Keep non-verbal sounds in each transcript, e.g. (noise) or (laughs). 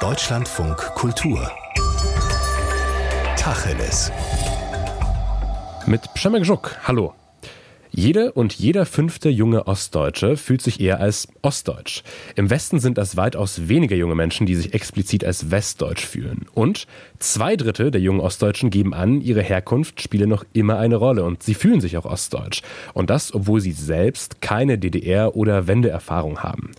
Deutschlandfunk Kultur Tacheles mit Przemek Żuk. Hallo. Jede und jeder fünfte junge Ostdeutsche fühlt sich eher als Ostdeutsch. Im Westen sind das weitaus weniger junge Menschen, die sich explizit als Westdeutsch fühlen. Und zwei Drittel der jungen Ostdeutschen geben an, ihre Herkunft spiele noch immer eine Rolle und sie fühlen sich auch Ostdeutsch. Und das, obwohl sie selbst keine DDR- oder Wendeerfahrung haben.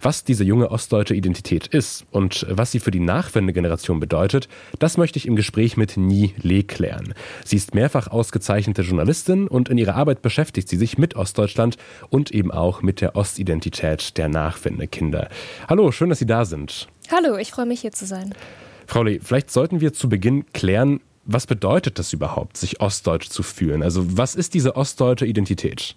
Was diese junge ostdeutsche Identität ist und was sie für die Nachwendegeneration bedeutet, das möchte ich im Gespräch mit Ni Le klären. Sie ist mehrfach ausgezeichnete Journalistin und in ihrer Arbeit beschäftigt beschäftigt sie sich mit Ostdeutschland und eben auch mit der Ostidentität der Nachwendekinder. Hallo, schön, dass Sie da sind. Hallo, ich freue mich hier zu sein. Frau Lee, vielleicht sollten wir zu Beginn klären, was bedeutet das überhaupt, sich ostdeutsch zu fühlen? Also was ist diese ostdeutsche Identität?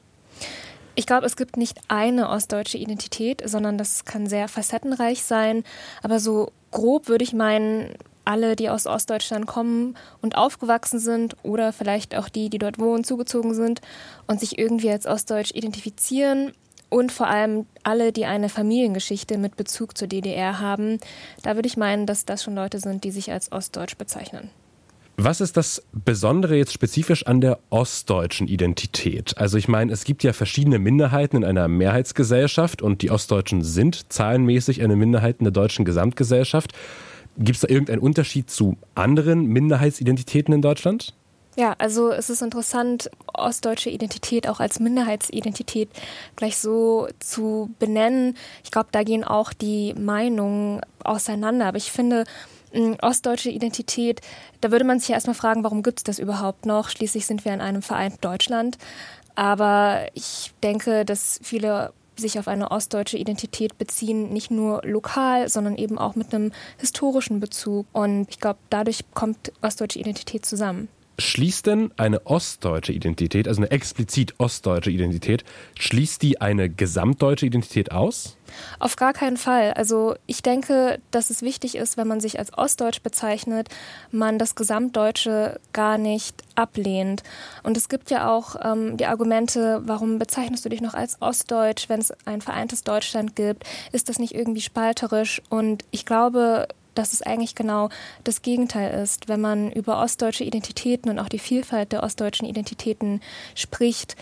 Ich glaube, es gibt nicht eine ostdeutsche Identität, sondern das kann sehr facettenreich sein. Aber so grob würde ich meinen, alle, die aus Ostdeutschland kommen und aufgewachsen sind oder vielleicht auch die, die dort wohnen, zugezogen sind und sich irgendwie als Ostdeutsch identifizieren und vor allem alle, die eine Familiengeschichte mit Bezug zur DDR haben. Da würde ich meinen, dass das schon Leute sind, die sich als Ostdeutsch bezeichnen. Was ist das Besondere jetzt spezifisch an der ostdeutschen Identität? Also ich meine, es gibt ja verschiedene Minderheiten in einer Mehrheitsgesellschaft und die Ostdeutschen sind zahlenmäßig eine Minderheit in der deutschen Gesamtgesellschaft. Gibt es da irgendeinen Unterschied zu anderen Minderheitsidentitäten in Deutschland? Ja, also es ist interessant, ostdeutsche Identität auch als Minderheitsidentität gleich so zu benennen. Ich glaube, da gehen auch die Meinungen auseinander. Aber ich finde, ostdeutsche Identität, da würde man sich ja erstmal fragen, warum gibt es das überhaupt noch? Schließlich sind wir in einem vereinten Deutschland. Aber ich denke, dass viele sich auf eine ostdeutsche Identität beziehen, nicht nur lokal, sondern eben auch mit einem historischen Bezug. Und ich glaube, dadurch kommt ostdeutsche Identität zusammen. Schließt denn eine ostdeutsche Identität, also eine explizit ostdeutsche Identität, schließt die eine gesamtdeutsche Identität aus? Auf gar keinen Fall. Also ich denke, dass es wichtig ist, wenn man sich als Ostdeutsch bezeichnet, man das Gesamtdeutsche gar nicht ablehnt. Und es gibt ja auch ähm, die Argumente, warum bezeichnest du dich noch als Ostdeutsch, wenn es ein vereintes Deutschland gibt? Ist das nicht irgendwie spalterisch? Und ich glaube, dass es eigentlich genau das Gegenteil ist. Wenn man über ostdeutsche Identitäten und auch die Vielfalt der ostdeutschen Identitäten spricht,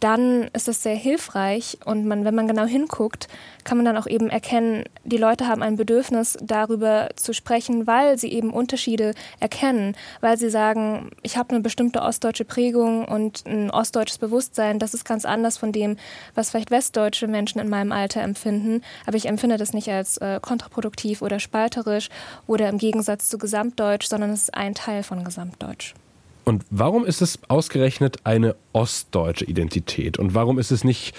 dann ist es sehr hilfreich und man, wenn man genau hinguckt, kann man dann auch eben erkennen, die Leute haben ein Bedürfnis, darüber zu sprechen, weil sie eben Unterschiede erkennen, weil sie sagen, ich habe eine bestimmte ostdeutsche Prägung und ein ostdeutsches Bewusstsein, das ist ganz anders von dem, was vielleicht westdeutsche Menschen in meinem Alter empfinden, aber ich empfinde das nicht als äh, kontraproduktiv oder spalterisch oder im Gegensatz zu Gesamtdeutsch, sondern es ist ein Teil von Gesamtdeutsch. Und warum ist es ausgerechnet eine ostdeutsche Identität? Und warum ist es nicht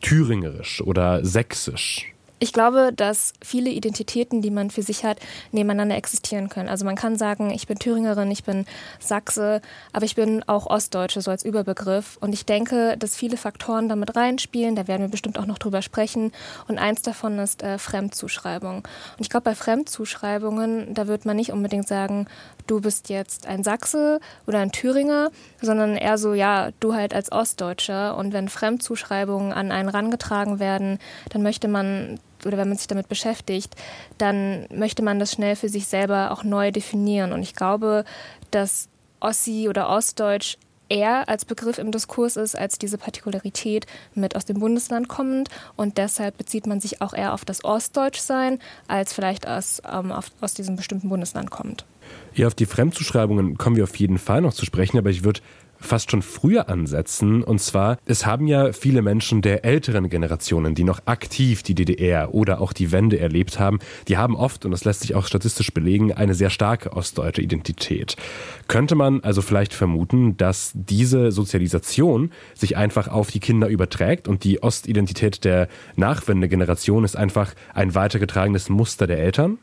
thüringerisch oder sächsisch? Ich glaube, dass viele Identitäten, die man für sich hat, nebeneinander existieren können. Also man kann sagen, ich bin Thüringerin, ich bin Sachse, aber ich bin auch Ostdeutsche, so als Überbegriff. Und ich denke, dass viele Faktoren damit reinspielen. Da werden wir bestimmt auch noch drüber sprechen. Und eins davon ist äh, Fremdzuschreibung. Und ich glaube, bei Fremdzuschreibungen, da wird man nicht unbedingt sagen, du bist jetzt ein Sachse oder ein Thüringer, sondern eher so, ja, du halt als Ostdeutscher. Und wenn Fremdzuschreibungen an einen rangetragen werden, dann möchte man oder wenn man sich damit beschäftigt, dann möchte man das schnell für sich selber auch neu definieren. Und ich glaube, dass Ossi oder Ostdeutsch eher als Begriff im Diskurs ist als diese Partikularität mit aus dem Bundesland kommend. Und deshalb bezieht man sich auch eher auf das Ostdeutschsein, als vielleicht aus, ähm, auf, aus diesem bestimmten Bundesland kommend. Ja, auf die Fremdzuschreibungen kommen wir auf jeden Fall noch zu sprechen, aber ich würde fast schon früher ansetzen. Und zwar, es haben ja viele Menschen der älteren Generationen, die noch aktiv die DDR oder auch die Wende erlebt haben, die haben oft, und das lässt sich auch statistisch belegen, eine sehr starke ostdeutsche Identität. Könnte man also vielleicht vermuten, dass diese Sozialisation sich einfach auf die Kinder überträgt und die Ostidentität der Nachwendegeneration ist einfach ein weitergetragenes Muster der Eltern?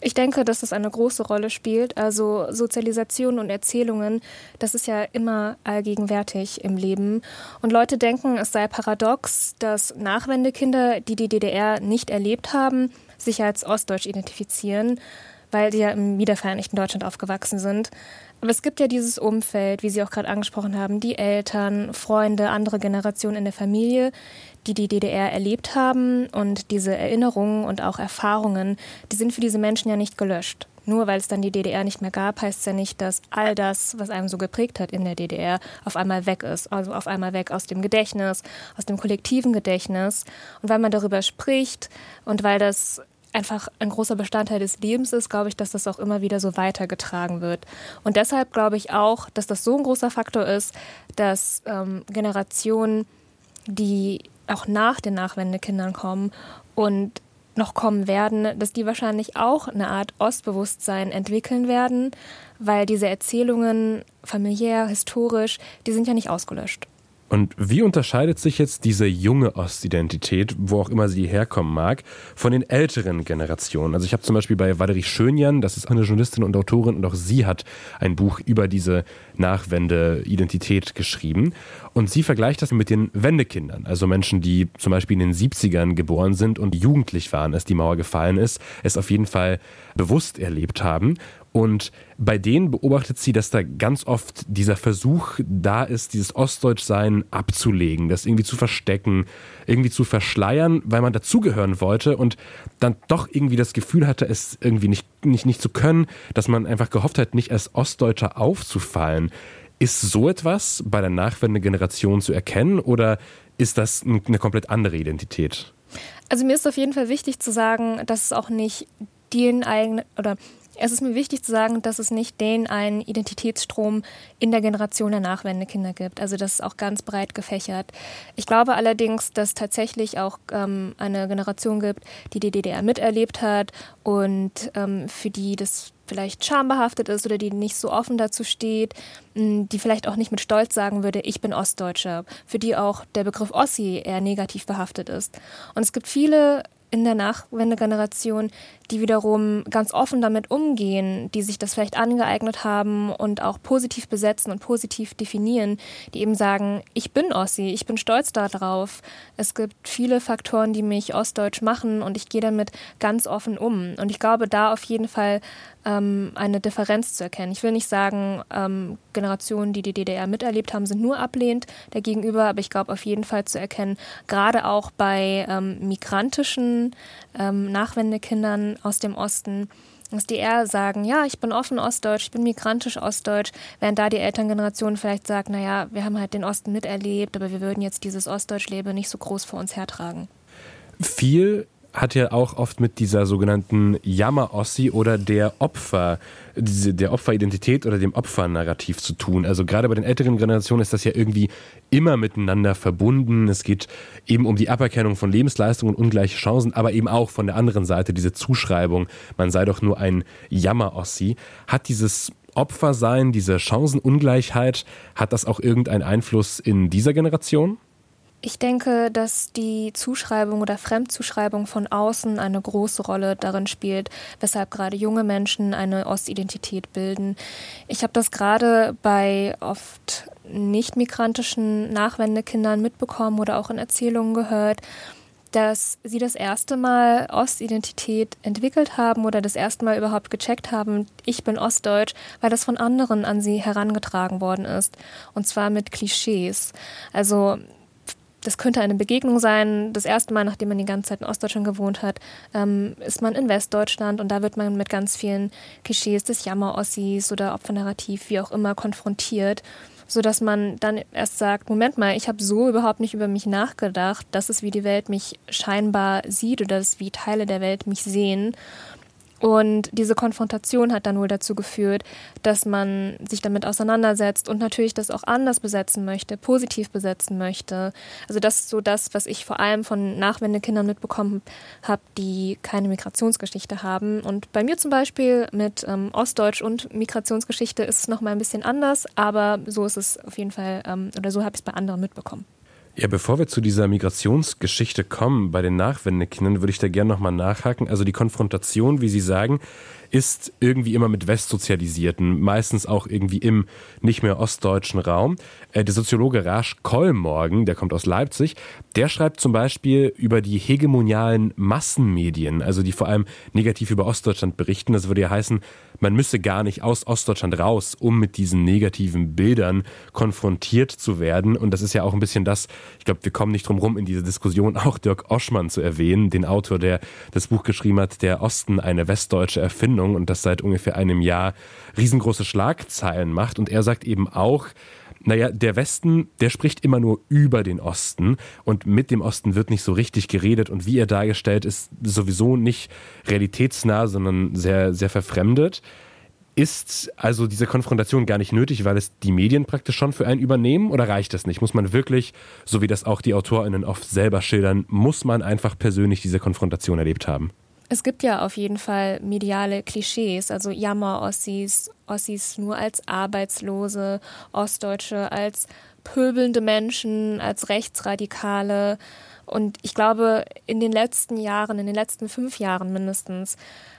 Ich denke, dass das eine große Rolle spielt. Also Sozialisation und Erzählungen, das ist ja immer allgegenwärtig im Leben. Und Leute denken, es sei paradox, dass Nachwendekinder, die die DDR nicht erlebt haben, sich als Ostdeutsch identifizieren, weil sie ja im wiedervereinigten Deutschland aufgewachsen sind. Aber es gibt ja dieses Umfeld, wie Sie auch gerade angesprochen haben, die Eltern, Freunde, andere Generationen in der Familie, die die DDR erlebt haben und diese Erinnerungen und auch Erfahrungen, die sind für diese Menschen ja nicht gelöscht. Nur weil es dann die DDR nicht mehr gab, heißt es ja nicht, dass all das, was einem so geprägt hat in der DDR, auf einmal weg ist. Also auf einmal weg aus dem Gedächtnis, aus dem kollektiven Gedächtnis. Und weil man darüber spricht und weil das einfach ein großer Bestandteil des Lebens ist, glaube ich, dass das auch immer wieder so weitergetragen wird. Und deshalb glaube ich auch, dass das so ein großer Faktor ist, dass ähm, Generationen, die auch nach den Nachwendekindern kommen und noch kommen werden, dass die wahrscheinlich auch eine Art Ostbewusstsein entwickeln werden, weil diese Erzählungen familiär, historisch, die sind ja nicht ausgelöscht. Und wie unterscheidet sich jetzt diese junge Ostidentität, wo auch immer sie herkommen mag, von den älteren Generationen? Also ich habe zum Beispiel bei Valerie Schönjan, das ist eine Journalistin und Autorin, und auch sie hat ein Buch über diese Nachwende-Identität geschrieben. Und sie vergleicht das mit den Wendekindern, also Menschen, die zum Beispiel in den 70ern geboren sind und jugendlich waren, als die Mauer gefallen ist, es auf jeden Fall bewusst erlebt haben. Und bei denen beobachtet sie, dass da ganz oft dieser Versuch da ist, dieses Ostdeutschsein abzulegen, das irgendwie zu verstecken, irgendwie zu verschleiern, weil man dazugehören wollte und dann doch irgendwie das Gefühl hatte, es irgendwie nicht, nicht, nicht zu können, dass man einfach gehofft hat, nicht als Ostdeutscher aufzufallen. Ist so etwas bei der Nachwendegeneration zu erkennen oder ist das eine komplett andere Identität? Also mir ist auf jeden Fall wichtig zu sagen, dass es auch nicht den eigenen oder es ist mir wichtig zu sagen, dass es nicht den einen Identitätsstrom in der Generation der Nachwendekinder gibt. Also das ist auch ganz breit gefächert. Ich glaube allerdings, dass tatsächlich auch ähm, eine Generation gibt, die die DDR miterlebt hat und ähm, für die das vielleicht schambehaftet ist oder die nicht so offen dazu steht, die vielleicht auch nicht mit Stolz sagen würde, ich bin Ostdeutscher, für die auch der Begriff Ossi eher negativ behaftet ist. Und es gibt viele in der Nachwendegeneration, die wiederum ganz offen damit umgehen, die sich das vielleicht angeeignet haben und auch positiv besetzen und positiv definieren, die eben sagen, ich bin Ossi, ich bin stolz darauf. Es gibt viele Faktoren, die mich ostdeutsch machen und ich gehe damit ganz offen um. Und ich glaube, da auf jeden Fall ähm, eine Differenz zu erkennen. Ich will nicht sagen, ähm, Generationen, die die DDR miterlebt haben, sind nur ablehnend dagegenüber, aber ich glaube auf jeden Fall zu erkennen, gerade auch bei ähm, migrantischen ähm, Nachwendekindern aus dem Osten, dass die eher sagen, ja, ich bin offen ostdeutsch, ich bin migrantisch ostdeutsch, während da die Elterngeneration vielleicht sagt, naja, wir haben halt den Osten miterlebt, aber wir würden jetzt dieses Ostdeutschleben nicht so groß vor uns hertragen. Viel hat ja auch oft mit dieser sogenannten Jammer-Ossi oder der Opfer, der Opferidentität oder dem Opfernarrativ zu tun. Also gerade bei den älteren Generationen ist das ja irgendwie immer miteinander verbunden. Es geht eben um die Aberkennung von Lebensleistungen und ungleiche Chancen, aber eben auch von der anderen Seite diese Zuschreibung, man sei doch nur ein Jammer-Ossi. Hat dieses Opfersein, diese Chancenungleichheit, hat das auch irgendeinen Einfluss in dieser Generation? Ich denke, dass die Zuschreibung oder Fremdzuschreibung von außen eine große Rolle darin spielt, weshalb gerade junge Menschen eine Ostidentität bilden. Ich habe das gerade bei oft nicht migrantischen Nachwendekindern mitbekommen oder auch in Erzählungen gehört, dass sie das erste Mal Ostidentität entwickelt haben oder das erste Mal überhaupt gecheckt haben, ich bin Ostdeutsch, weil das von anderen an sie herangetragen worden ist. Und zwar mit Klischees. Also das könnte eine Begegnung sein. Das erste Mal, nachdem man die ganze Zeit in Ostdeutschland gewohnt hat, ähm, ist man in Westdeutschland und da wird man mit ganz vielen Klischees des Jammer-Ossis oder Opfernarrativ, wie auch immer, konfrontiert, sodass man dann erst sagt, Moment mal, ich habe so überhaupt nicht über mich nachgedacht. Das ist, wie die Welt mich scheinbar sieht oder das wie Teile der Welt mich sehen. Und diese Konfrontation hat dann wohl dazu geführt, dass man sich damit auseinandersetzt und natürlich das auch anders besetzen möchte, positiv besetzen möchte. Also das ist so das, was ich vor allem von Nachwendekindern mitbekommen habe, die keine Migrationsgeschichte haben. Und bei mir zum Beispiel mit ähm, Ostdeutsch und Migrationsgeschichte ist es nochmal ein bisschen anders, aber so ist es auf jeden Fall, ähm, oder so habe ich es bei anderen mitbekommen. Ja, bevor wir zu dieser Migrationsgeschichte kommen bei den Nachwendekindern, würde ich da gerne nochmal nachhaken. Also die Konfrontation, wie Sie sagen, ist irgendwie immer mit Westsozialisierten, meistens auch irgendwie im nicht mehr ostdeutschen Raum. Äh, der Soziologe Rasch Kollmorgen, der kommt aus Leipzig, der schreibt zum Beispiel über die hegemonialen Massenmedien, also die vor allem negativ über Ostdeutschland berichten. Das würde ja heißen, man müsse gar nicht aus Ostdeutschland raus, um mit diesen negativen Bildern konfrontiert zu werden. Und das ist ja auch ein bisschen das, ich glaube, wir kommen nicht drum rum, in dieser Diskussion auch Dirk Oschmann zu erwähnen, den Autor, der das Buch geschrieben hat, Der Osten, eine westdeutsche Erfindung und das seit ungefähr einem Jahr riesengroße Schlagzeilen macht. Und er sagt eben auch, naja, der Westen, der spricht immer nur über den Osten und mit dem Osten wird nicht so richtig geredet und wie er dargestellt ist, sowieso nicht realitätsnah, sondern sehr, sehr verfremdet. Ist also diese Konfrontation gar nicht nötig, weil es die Medien praktisch schon für einen übernehmen oder reicht das nicht? Muss man wirklich, so wie das auch die AutorInnen oft selber schildern, muss man einfach persönlich diese Konfrontation erlebt haben? Es gibt ja auf jeden Fall mediale Klischees, also Jammer-Ossis, Ossis nur als Arbeitslose, Ostdeutsche als pöbelnde Menschen, als Rechtsradikale. Und ich glaube, in den letzten Jahren, in den letzten fünf Jahren mindestens,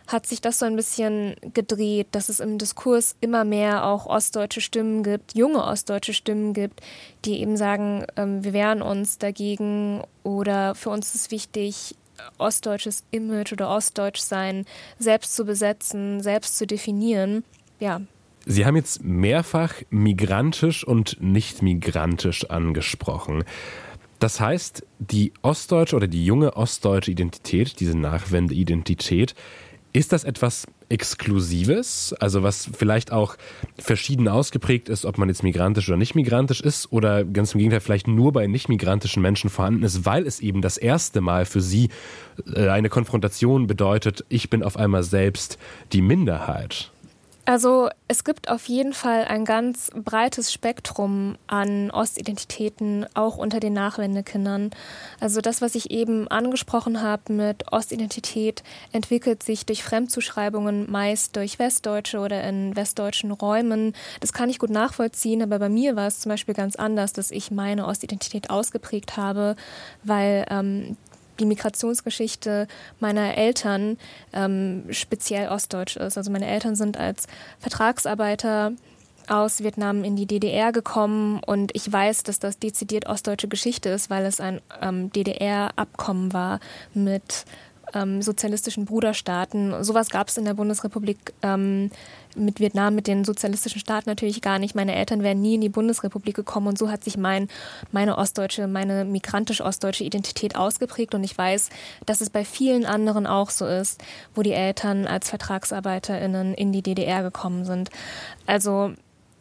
hat sich das so ein bisschen gedreht, dass es im Diskurs immer mehr auch ostdeutsche Stimmen gibt, junge ostdeutsche Stimmen gibt, die eben sagen, ähm, wir wehren uns dagegen oder für uns ist wichtig, ostdeutsches Image oder Ostdeutschsein selbst zu besetzen, selbst zu definieren. Ja. Sie haben jetzt mehrfach migrantisch und nicht migrantisch angesprochen. Das heißt, die ostdeutsche oder die junge ostdeutsche Identität, diese Nachwendeidentität, ist das etwas Exklusives, also was vielleicht auch verschieden ausgeprägt ist, ob man jetzt migrantisch oder nicht migrantisch ist oder ganz im Gegenteil vielleicht nur bei nicht migrantischen Menschen vorhanden ist, weil es eben das erste Mal für sie äh, eine Konfrontation bedeutet, ich bin auf einmal selbst die Minderheit. Also es gibt auf jeden Fall ein ganz breites Spektrum an Ostidentitäten, auch unter den Nachwendekindern. Also das, was ich eben angesprochen habe mit Ostidentität, entwickelt sich durch Fremdzuschreibungen, meist durch Westdeutsche oder in westdeutschen Räumen. Das kann ich gut nachvollziehen, aber bei mir war es zum Beispiel ganz anders, dass ich meine Ostidentität ausgeprägt habe, weil ähm, die Migrationsgeschichte meiner Eltern ähm, speziell ostdeutsch ist. Also meine Eltern sind als Vertragsarbeiter aus Vietnam in die DDR gekommen und ich weiß, dass das dezidiert ostdeutsche Geschichte ist, weil es ein ähm, DDR-Abkommen war mit ähm, sozialistischen Bruderstaaten. Sowas gab es in der Bundesrepublik ähm, mit Vietnam, mit den sozialistischen Staaten natürlich gar nicht. Meine Eltern wären nie in die Bundesrepublik gekommen und so hat sich mein, meine ostdeutsche, meine migrantisch-ostdeutsche Identität ausgeprägt und ich weiß, dass es bei vielen anderen auch so ist, wo die Eltern als VertragsarbeiterInnen in die DDR gekommen sind. Also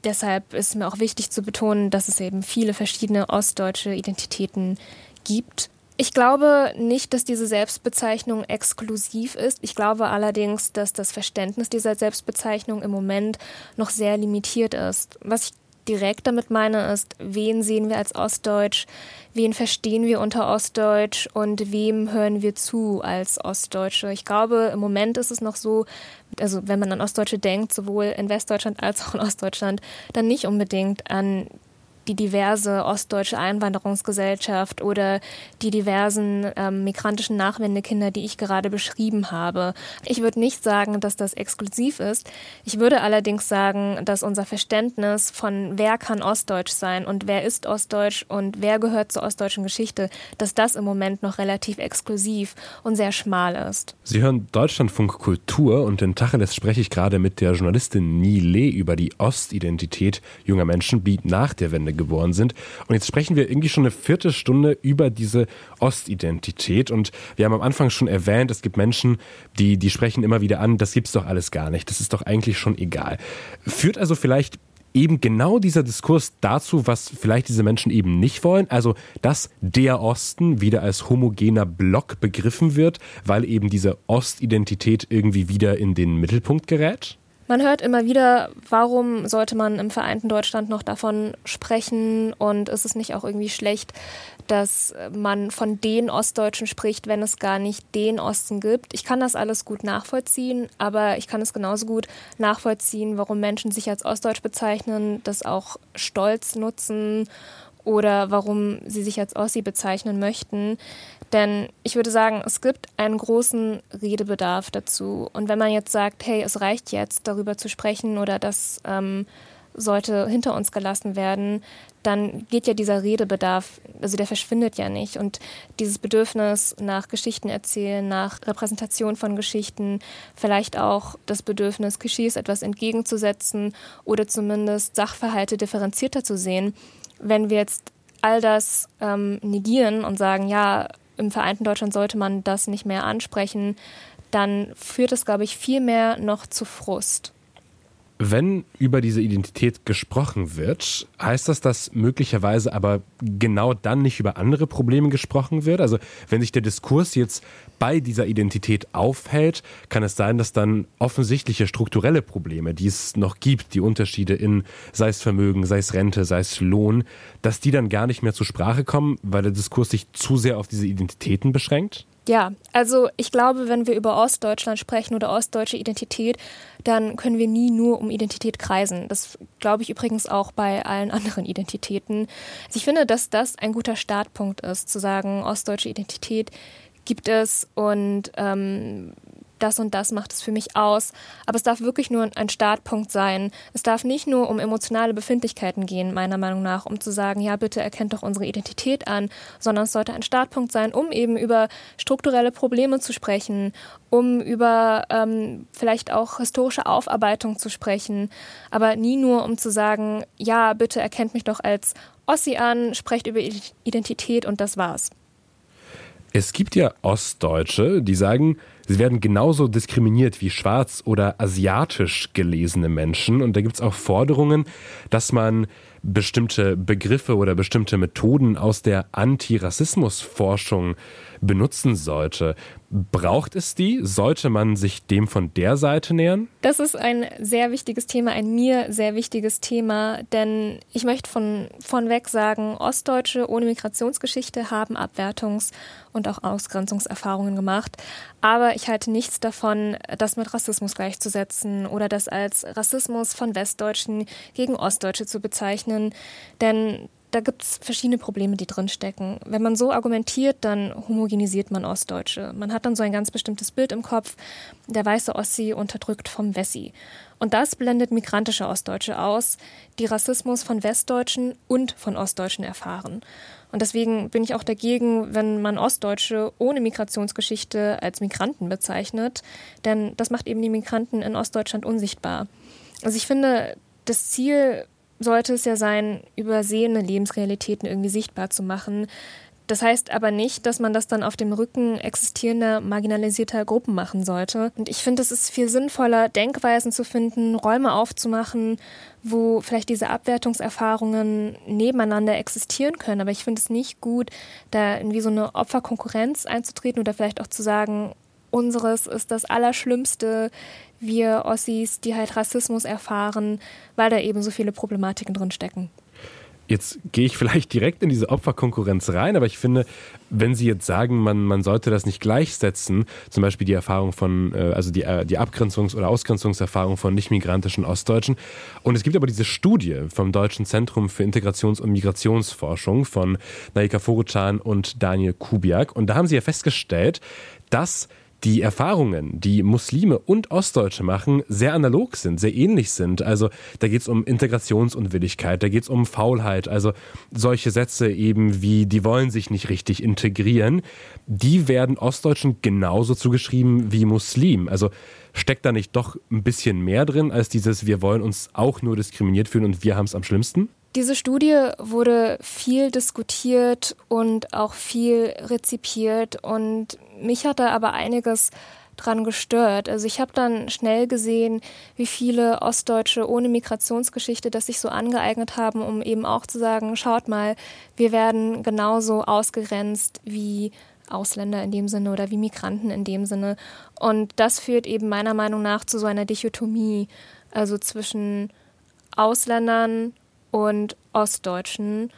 deshalb ist mir auch wichtig zu betonen, dass es eben viele verschiedene ostdeutsche Identitäten gibt ich glaube nicht, dass diese Selbstbezeichnung exklusiv ist. Ich glaube allerdings, dass das Verständnis dieser Selbstbezeichnung im Moment noch sehr limitiert ist. Was ich direkt damit meine, ist, wen sehen wir als Ostdeutsch, wen verstehen wir unter Ostdeutsch und wem hören wir zu als Ostdeutsche. Ich glaube, im Moment ist es noch so, also wenn man an Ostdeutsche denkt, sowohl in Westdeutschland als auch in Ostdeutschland, dann nicht unbedingt an die diverse ostdeutsche Einwanderungsgesellschaft oder die diversen ähm, migrantischen Nachwendekinder, die ich gerade beschrieben habe. Ich würde nicht sagen, dass das exklusiv ist. Ich würde allerdings sagen, dass unser Verständnis von wer kann ostdeutsch sein und wer ist ostdeutsch und wer gehört zur ostdeutschen Geschichte, dass das im Moment noch relativ exklusiv und sehr schmal ist. Sie hören Deutschlandfunk Kultur und in Tacheles spreche ich gerade mit der Journalistin Nile über die Ostidentität junger Menschen, die nach der Wende geboren sind. Und jetzt sprechen wir irgendwie schon eine Viertelstunde über diese Ostidentität. Und wir haben am Anfang schon erwähnt, es gibt Menschen, die, die sprechen immer wieder an, das gibt's doch alles gar nicht. Das ist doch eigentlich schon egal. Führt also vielleicht eben genau dieser Diskurs dazu, was vielleicht diese Menschen eben nicht wollen, also dass der Osten wieder als homogener Block begriffen wird, weil eben diese Ostidentität irgendwie wieder in den Mittelpunkt gerät? Man hört immer wieder, warum sollte man im vereinten Deutschland noch davon sprechen und ist es nicht auch irgendwie schlecht, dass man von den Ostdeutschen spricht, wenn es gar nicht den Osten gibt. Ich kann das alles gut nachvollziehen, aber ich kann es genauso gut nachvollziehen, warum Menschen sich als Ostdeutsch bezeichnen, das auch stolz nutzen oder warum sie sich als Ossi bezeichnen möchten. Denn ich würde sagen, es gibt einen großen Redebedarf dazu. Und wenn man jetzt sagt, hey, es reicht jetzt, darüber zu sprechen oder das ähm, sollte hinter uns gelassen werden, dann geht ja dieser Redebedarf, also der verschwindet ja nicht. Und dieses Bedürfnis nach Geschichten erzählen, nach Repräsentation von Geschichten, vielleicht auch das Bedürfnis, Klischees etwas entgegenzusetzen oder zumindest Sachverhalte differenzierter zu sehen. Wenn wir jetzt all das ähm, negieren und sagen, ja, im vereinten Deutschland sollte man das nicht mehr ansprechen, dann führt es, glaube ich, viel mehr noch zu Frust. Wenn über diese Identität gesprochen wird, heißt das, dass möglicherweise aber genau dann nicht über andere Probleme gesprochen wird? Also wenn sich der Diskurs jetzt bei dieser Identität aufhält, kann es sein, dass dann offensichtliche strukturelle Probleme, die es noch gibt, die Unterschiede in sei es Vermögen, sei es Rente, sei es Lohn, dass die dann gar nicht mehr zur Sprache kommen, weil der Diskurs sich zu sehr auf diese Identitäten beschränkt? Ja, also ich glaube, wenn wir über Ostdeutschland sprechen oder ostdeutsche Identität, dann können wir nie nur um Identität kreisen. Das glaube ich übrigens auch bei allen anderen Identitäten. Also ich finde, dass das ein guter Startpunkt ist, zu sagen, ostdeutsche Identität gibt es und ähm, das und das macht es für mich aus. Aber es darf wirklich nur ein Startpunkt sein. Es darf nicht nur um emotionale Befindlichkeiten gehen, meiner Meinung nach, um zu sagen, ja, bitte erkennt doch unsere Identität an, sondern es sollte ein Startpunkt sein, um eben über strukturelle Probleme zu sprechen, um über ähm, vielleicht auch historische Aufarbeitung zu sprechen, aber nie nur um zu sagen, ja, bitte erkennt mich doch als Ossi an, sprecht über Identität und das war's. Es gibt ja Ostdeutsche, die sagen, sie werden genauso diskriminiert wie schwarz oder asiatisch gelesene Menschen. Und da gibt es auch Forderungen, dass man bestimmte Begriffe oder bestimmte Methoden aus der Antirassismusforschung benutzen sollte. Braucht es die? Sollte man sich dem von der Seite nähern? Das ist ein sehr wichtiges Thema, ein mir sehr wichtiges Thema, denn ich möchte von, von weg sagen, Ostdeutsche ohne Migrationsgeschichte haben Abwertungs- und auch Ausgrenzungserfahrungen gemacht. Aber ich halte nichts davon, das mit Rassismus gleichzusetzen oder das als Rassismus von Westdeutschen gegen Ostdeutsche zu bezeichnen, denn da gibt es verschiedene Probleme, die drinstecken. Wenn man so argumentiert, dann homogenisiert man Ostdeutsche. Man hat dann so ein ganz bestimmtes Bild im Kopf, der weiße Ossi unterdrückt vom Wessi. Und das blendet migrantische Ostdeutsche aus, die Rassismus von Westdeutschen und von Ostdeutschen erfahren. Und deswegen bin ich auch dagegen, wenn man Ostdeutsche ohne Migrationsgeschichte als Migranten bezeichnet, denn das macht eben die Migranten in Ostdeutschland unsichtbar. Also ich finde, das Ziel sollte es ja sein, übersehene Lebensrealitäten irgendwie sichtbar zu machen. Das heißt aber nicht, dass man das dann auf dem Rücken existierender, marginalisierter Gruppen machen sollte. Und ich finde, es ist viel sinnvoller, Denkweisen zu finden, Räume aufzumachen, wo vielleicht diese Abwertungserfahrungen nebeneinander existieren können. Aber ich finde es nicht gut, da irgendwie so eine Opferkonkurrenz einzutreten oder vielleicht auch zu sagen, unseres ist das Allerschlimmste, wir Ossis, die halt Rassismus erfahren, weil da eben so viele Problematiken drin stecken. Jetzt gehe ich vielleicht direkt in diese Opferkonkurrenz rein, aber ich finde, wenn Sie jetzt sagen, man, man sollte das nicht gleichsetzen, zum Beispiel die Erfahrung von, äh, also die, äh, die Abgrenzungs- oder Ausgrenzungserfahrung von nicht-migrantischen Ostdeutschen. Und es gibt aber diese Studie vom Deutschen Zentrum für Integrations- und Migrationsforschung von Naika Forucan und Daniel Kubiak. Und da haben sie ja festgestellt, dass die Erfahrungen, die Muslime und Ostdeutsche machen, sehr analog sind, sehr ähnlich sind. Also da geht es um Integrationsunwilligkeit, da geht es um Faulheit, also solche Sätze eben wie, die wollen sich nicht richtig integrieren, die werden Ostdeutschen genauso zugeschrieben wie Muslim. Also steckt da nicht doch ein bisschen mehr drin als dieses, wir wollen uns auch nur diskriminiert fühlen und wir haben es am schlimmsten? Diese Studie wurde viel diskutiert und auch viel rezipiert und mich hat da aber einiges dran gestört. Also ich habe dann schnell gesehen, wie viele Ostdeutsche ohne Migrationsgeschichte das sich so angeeignet haben, um eben auch zu sagen, schaut mal, wir werden genauso ausgegrenzt wie Ausländer in dem Sinne oder wie Migranten in dem Sinne. Und das führt eben meiner Meinung nach zu so einer Dichotomie, also zwischen Ausländern und Ostdeutschen.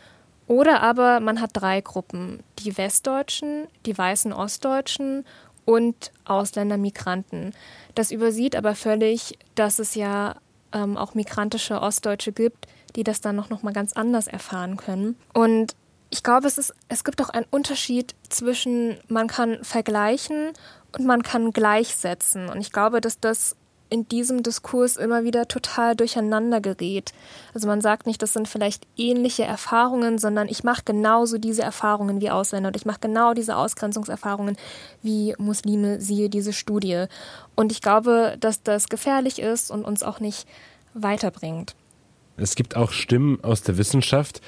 Oder aber man hat drei Gruppen, die Westdeutschen, die weißen Ostdeutschen und Ausländer Migranten. Das übersieht aber völlig, dass es ja ähm, auch migrantische Ostdeutsche gibt, die das dann noch, noch mal ganz anders erfahren können. Und ich glaube, es, ist, es gibt auch einen Unterschied zwischen, man kann vergleichen und man kann gleichsetzen. Und ich glaube, dass das in diesem Diskurs immer wieder total durcheinander gerät. Also man sagt nicht, das sind vielleicht ähnliche Erfahrungen, sondern ich mache genauso diese Erfahrungen wie Ausländer und ich mache genau diese Ausgrenzungserfahrungen wie Muslime, siehe diese Studie. Und ich glaube, dass das gefährlich ist und uns auch nicht weiterbringt. Es gibt auch Stimmen aus der Wissenschaft,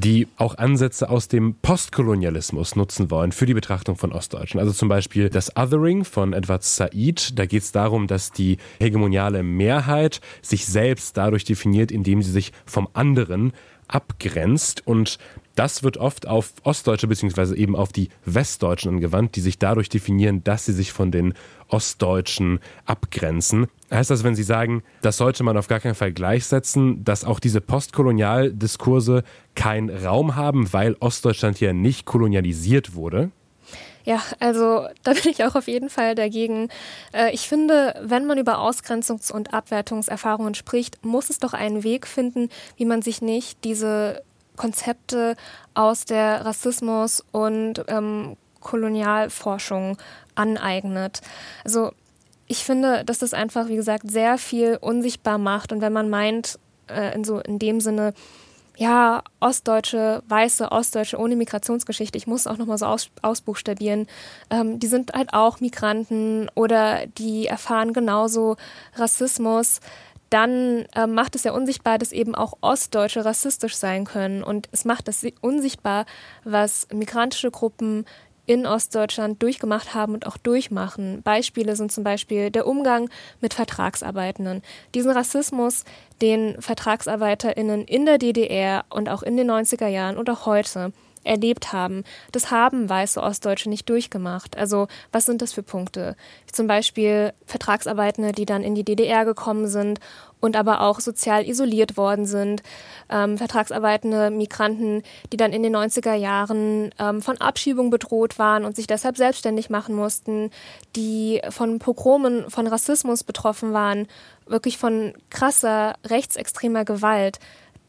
die auch Ansätze aus dem Postkolonialismus nutzen wollen für die Betrachtung von Ostdeutschen. Also zum Beispiel das Othering von Edward Said. Da geht es darum, dass die hegemoniale Mehrheit sich selbst dadurch definiert, indem sie sich vom anderen abgrenzt und das wird oft auf Ostdeutsche beziehungsweise eben auf die Westdeutschen angewandt, die sich dadurch definieren, dass sie sich von den Ostdeutschen abgrenzen. Heißt das, wenn Sie sagen, das sollte man auf gar keinen Fall gleichsetzen, dass auch diese Postkolonialdiskurse keinen Raum haben, weil Ostdeutschland ja nicht kolonialisiert wurde? Ja, also (laughs) da bin ich auch auf jeden Fall dagegen. Äh, ich finde, wenn man über Ausgrenzungs- und Abwertungserfahrungen spricht, muss es doch einen Weg finden, wie man sich nicht diese Konzepte aus der Rassismus- und ähm, Kolonialforschung aneignet. Also ich finde, dass das einfach, wie gesagt, sehr viel unsichtbar macht. Und wenn man meint, äh, in so in dem Sinne, ja, ostdeutsche, weiße Ostdeutsche ohne Migrationsgeschichte, ich muss auch nochmal so aus, ausbuchstabieren, ähm, die sind halt auch Migranten oder die erfahren genauso Rassismus dann äh, macht es ja unsichtbar, dass eben auch Ostdeutsche rassistisch sein können. Und es macht es unsichtbar, was migrantische Gruppen in Ostdeutschland durchgemacht haben und auch durchmachen. Beispiele sind zum Beispiel der Umgang mit Vertragsarbeitenden. Diesen Rassismus, den VertragsarbeiterInnen in der DDR und auch in den 90er Jahren und auch heute erlebt haben. Das haben weiße Ostdeutsche nicht durchgemacht. Also was sind das für Punkte? Zum Beispiel Vertragsarbeitende, die dann in die DDR gekommen sind und aber auch sozial isoliert worden sind. Ähm, Vertragsarbeitende Migranten, die dann in den 90er Jahren ähm, von Abschiebung bedroht waren und sich deshalb selbstständig machen mussten, die von Pogromen, von Rassismus betroffen waren, wirklich von krasser rechtsextremer Gewalt.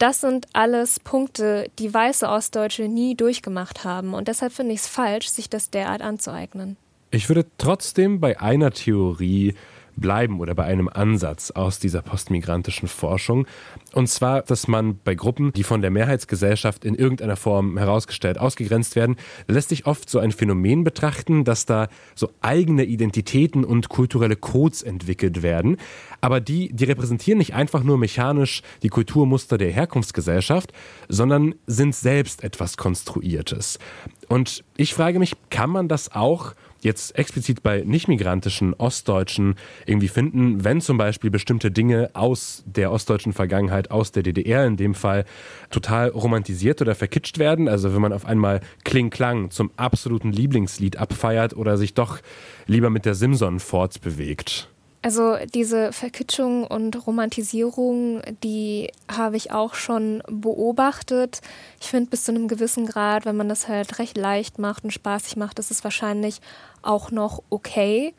Das sind alles Punkte, die weiße Ostdeutsche nie durchgemacht haben. Und deshalb finde ich es falsch, sich das derart anzueignen. Ich würde trotzdem bei einer Theorie bleiben oder bei einem Ansatz aus dieser postmigrantischen Forschung. Und zwar, dass man bei Gruppen, die von der Mehrheitsgesellschaft in irgendeiner Form herausgestellt, ausgegrenzt werden, lässt sich oft so ein Phänomen betrachten, dass da so eigene Identitäten und kulturelle Codes entwickelt werden. Aber die, die repräsentieren nicht einfach nur mechanisch die Kulturmuster der Herkunftsgesellschaft, sondern sind selbst etwas Konstruiertes. Und ich frage mich, kann man das auch jetzt explizit bei nicht-migrantischen Ostdeutschen irgendwie finden, wenn zum Beispiel bestimmte Dinge aus der ostdeutschen Vergangenheit, aus der DDR in dem Fall, total romantisiert oder verkitscht werden. Also wenn man auf einmal Kling Klang zum absoluten Lieblingslied abfeiert oder sich doch lieber mit der Simson fortbewegt. Also diese Verkitschung und Romantisierung, die habe ich auch schon beobachtet. Ich finde bis zu einem gewissen Grad, wenn man das halt recht leicht macht und spaßig macht, ist es wahrscheinlich auch noch okay.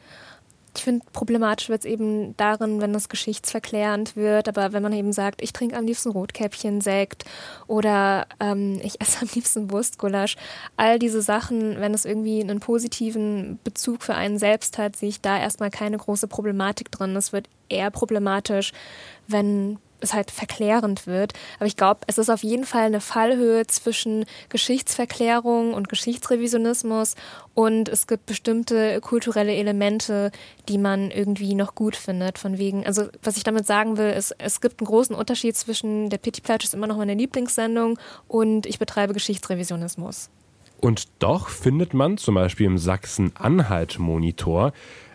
Ich finde, problematisch wird es eben darin, wenn das geschichtsverklärend wird, aber wenn man eben sagt, ich trinke am liebsten Rotkäppchen, Sekt oder ähm, ich esse am liebsten Wurstgulasch, all diese Sachen, wenn es irgendwie einen positiven Bezug für einen selbst hat, sehe ich da erstmal keine große Problematik drin. Es wird eher problematisch, wenn es halt verklärend wird. Aber ich glaube, es ist auf jeden Fall eine Fallhöhe zwischen Geschichtsverklärung und Geschichtsrevisionismus und es gibt bestimmte kulturelle Elemente, die man irgendwie noch gut findet. Von wegen, also was ich damit sagen will, ist, es gibt einen großen Unterschied zwischen der Pitti Platsch ist immer noch meine Lieblingssendung und ich betreibe Geschichtsrevisionismus. Und doch findet man zum Beispiel im Sachsen-Anhalt-Monitor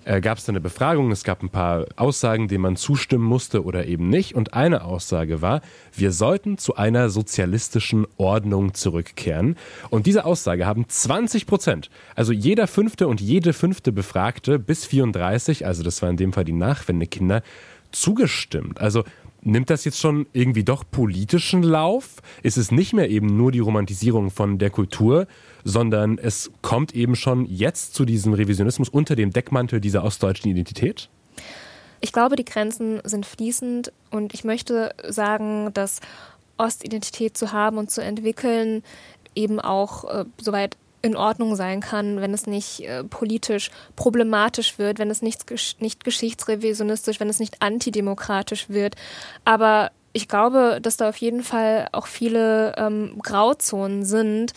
äh, gab es eine Befragung, es gab ein paar Aussagen, denen man zustimmen musste oder eben nicht. Und eine Aussage war, wir sollten zu einer sozialistischen Ordnung zurückkehren. Und diese Aussage haben 20 Prozent, also jeder fünfte und jede fünfte Befragte bis 34, also das waren in dem Fall die Nachwendekinder, zugestimmt. Also nimmt das jetzt schon irgendwie doch politischen Lauf? Ist es nicht mehr eben nur die Romantisierung von der Kultur, sondern es kommt eben schon jetzt zu diesem Revisionismus unter dem Deckmantel dieser ostdeutschen Identität? Ich glaube, die Grenzen sind fließend und ich möchte sagen, dass Ostidentität zu haben und zu entwickeln eben auch äh, soweit in Ordnung sein kann, wenn es nicht äh, politisch problematisch wird, wenn es nicht, nicht geschichtsrevisionistisch, wenn es nicht antidemokratisch wird. Aber ich glaube, dass da auf jeden Fall auch viele ähm, Grauzonen sind.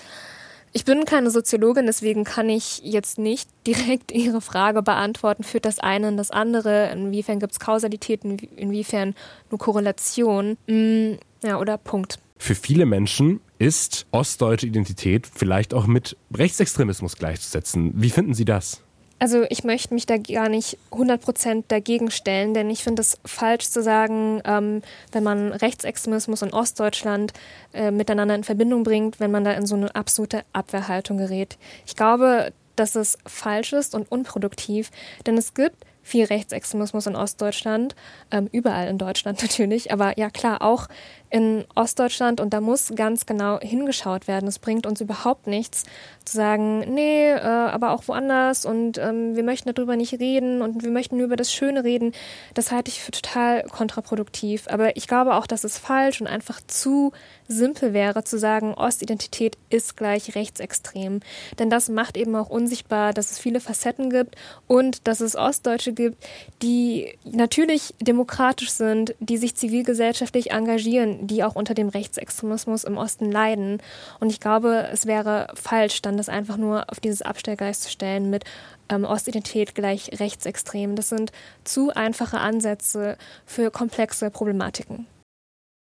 Ich bin keine Soziologin, deswegen kann ich jetzt nicht (laughs) direkt Ihre Frage beantworten. Führt das eine in das andere? Inwiefern gibt es Kausalitäten? Inwiefern nur Korrelation? Hm, ja, oder Punkt. Für viele Menschen ist ostdeutsche Identität vielleicht auch mit Rechtsextremismus gleichzusetzen. Wie finden Sie das? Also ich möchte mich da gar nicht 100% dagegen stellen, denn ich finde es falsch zu sagen, ähm, wenn man Rechtsextremismus in Ostdeutschland äh, miteinander in Verbindung bringt, wenn man da in so eine absolute Abwehrhaltung gerät. Ich glaube, dass es falsch ist und unproduktiv, denn es gibt viel Rechtsextremismus in Ostdeutschland, ähm, überall in Deutschland (laughs) natürlich, aber ja klar, auch in Ostdeutschland und da muss ganz genau hingeschaut werden. Es bringt uns überhaupt nichts zu sagen, nee, äh, aber auch woanders und ähm, wir möchten darüber nicht reden und wir möchten nur über das Schöne reden. Das halte ich für total kontraproduktiv. Aber ich glaube auch, dass es falsch und einfach zu simpel wäre zu sagen, Ostidentität ist gleich rechtsextrem. Denn das macht eben auch unsichtbar, dass es viele Facetten gibt und dass es Ostdeutsche gibt, die natürlich demokratisch sind, die sich zivilgesellschaftlich engagieren, die auch unter dem Rechtsextremismus im Osten leiden. Und ich glaube, es wäre falsch, dann das einfach nur auf dieses Abstellgleis zu stellen mit ähm, Ostidentität gleich rechtsextrem. Das sind zu einfache Ansätze für komplexe Problematiken.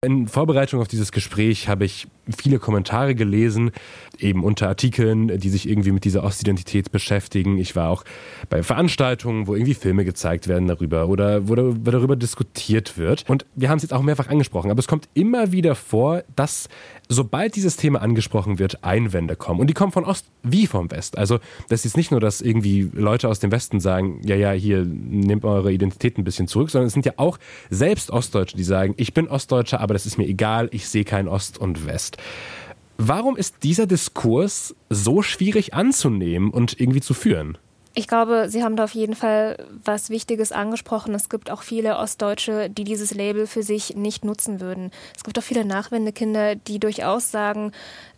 In Vorbereitung auf dieses Gespräch habe ich viele Kommentare gelesen, eben unter Artikeln, die sich irgendwie mit dieser Ostidentität beschäftigen. Ich war auch bei Veranstaltungen, wo irgendwie Filme gezeigt werden darüber oder wo darüber diskutiert wird. Und wir haben es jetzt auch mehrfach angesprochen, aber es kommt immer wieder vor, dass sobald dieses Thema angesprochen wird, Einwände kommen. Und die kommen von Ost wie vom West. Also das ist nicht nur, dass irgendwie Leute aus dem Westen sagen, ja, ja, hier nehmt eure Identität ein bisschen zurück, sondern es sind ja auch selbst Ostdeutsche, die sagen, ich bin Ostdeutscher, aber das ist mir egal, ich sehe kein Ost und West. Warum ist dieser Diskurs so schwierig anzunehmen und irgendwie zu führen? Ich glaube, Sie haben da auf jeden Fall was Wichtiges angesprochen. Es gibt auch viele Ostdeutsche, die dieses Label für sich nicht nutzen würden. Es gibt auch viele Nachwendekinder, die durchaus sagen,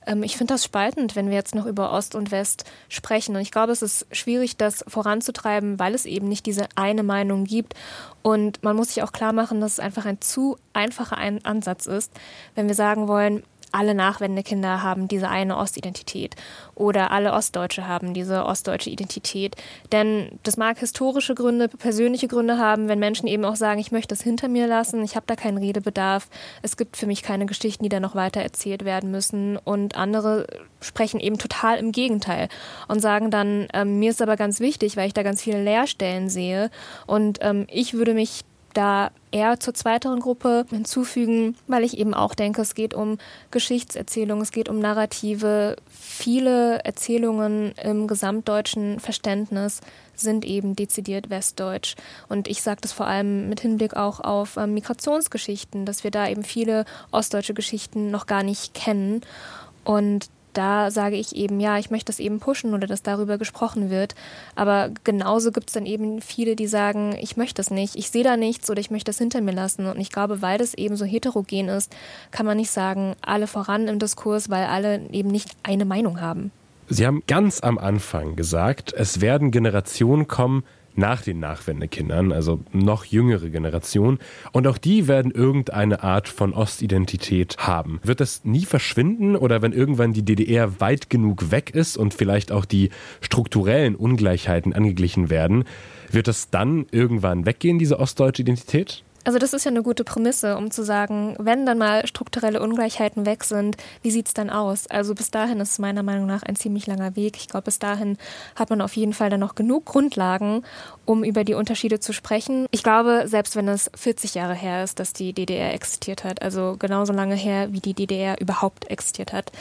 ähm, ich finde das spaltend, wenn wir jetzt noch über Ost und West sprechen. Und ich glaube, es ist schwierig, das voranzutreiben, weil es eben nicht diese eine Meinung gibt. Und man muss sich auch klar machen, dass es einfach ein zu einfacher Ansatz ist, wenn wir sagen wollen, alle Nachwendekinder haben diese eine Ostidentität oder alle Ostdeutsche haben diese ostdeutsche Identität. Denn das mag historische Gründe, persönliche Gründe haben, wenn Menschen eben auch sagen, ich möchte es hinter mir lassen, ich habe da keinen Redebedarf, es gibt für mich keine Geschichten, die da noch weiter erzählt werden müssen. Und andere sprechen eben total im Gegenteil und sagen dann, ähm, mir ist aber ganz wichtig, weil ich da ganz viele Leerstellen sehe und ähm, ich würde mich da eher zur zweiteren Gruppe hinzufügen, weil ich eben auch denke, es geht um Geschichtserzählung, es geht um Narrative. Viele Erzählungen im gesamtdeutschen Verständnis sind eben dezidiert westdeutsch. Und ich sage das vor allem mit Hinblick auch auf ähm, Migrationsgeschichten, dass wir da eben viele ostdeutsche Geschichten noch gar nicht kennen. Und da sage ich eben, ja, ich möchte das eben pushen oder dass darüber gesprochen wird. Aber genauso gibt es dann eben viele, die sagen, ich möchte das nicht, ich sehe da nichts oder ich möchte das hinter mir lassen. Und ich glaube, weil das eben so heterogen ist, kann man nicht sagen, alle voran im Diskurs, weil alle eben nicht eine Meinung haben. Sie haben ganz am Anfang gesagt, es werden Generationen kommen, nach den Nachwendekindern, also noch jüngere Generation. Und auch die werden irgendeine Art von Ostidentität haben. Wird das nie verschwinden oder wenn irgendwann die DDR weit genug weg ist und vielleicht auch die strukturellen Ungleichheiten angeglichen werden, wird das dann irgendwann weggehen, diese ostdeutsche Identität? Also das ist ja eine gute Prämisse, um zu sagen, wenn dann mal strukturelle Ungleichheiten weg sind, wie sieht es dann aus? Also bis dahin ist meiner Meinung nach ein ziemlich langer Weg. Ich glaube, bis dahin hat man auf jeden Fall dann noch genug Grundlagen, um über die Unterschiede zu sprechen. Ich glaube, selbst wenn es 40 Jahre her ist, dass die DDR existiert hat, also genauso lange her, wie die DDR überhaupt existiert hat,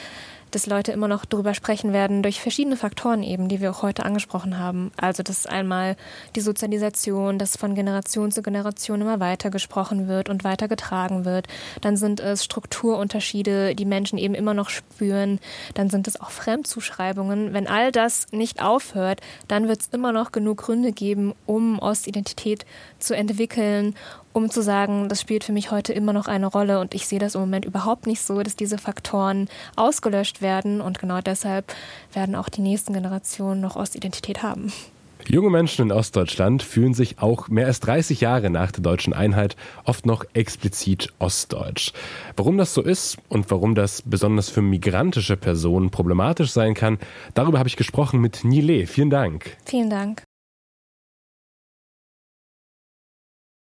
dass Leute immer noch darüber sprechen werden, durch verschiedene Faktoren eben, die wir auch heute angesprochen haben. Also, dass einmal die Sozialisation, dass von Generation zu Generation immer weiter gesprochen wird und weiter getragen wird. Dann sind es Strukturunterschiede, die Menschen eben immer noch spüren. Dann sind es auch Fremdzuschreibungen. Wenn all das nicht aufhört, dann wird es immer noch genug Gründe geben, um Ostidentität zu entwickeln um zu sagen, das spielt für mich heute immer noch eine Rolle und ich sehe das im Moment überhaupt nicht so, dass diese Faktoren ausgelöscht werden und genau deshalb werden auch die nächsten Generationen noch Ostidentität haben. Junge Menschen in Ostdeutschland fühlen sich auch mehr als 30 Jahre nach der deutschen Einheit oft noch explizit ostdeutsch. Warum das so ist und warum das besonders für migrantische Personen problematisch sein kann, darüber habe ich gesprochen mit Nile. Vielen Dank. Vielen Dank.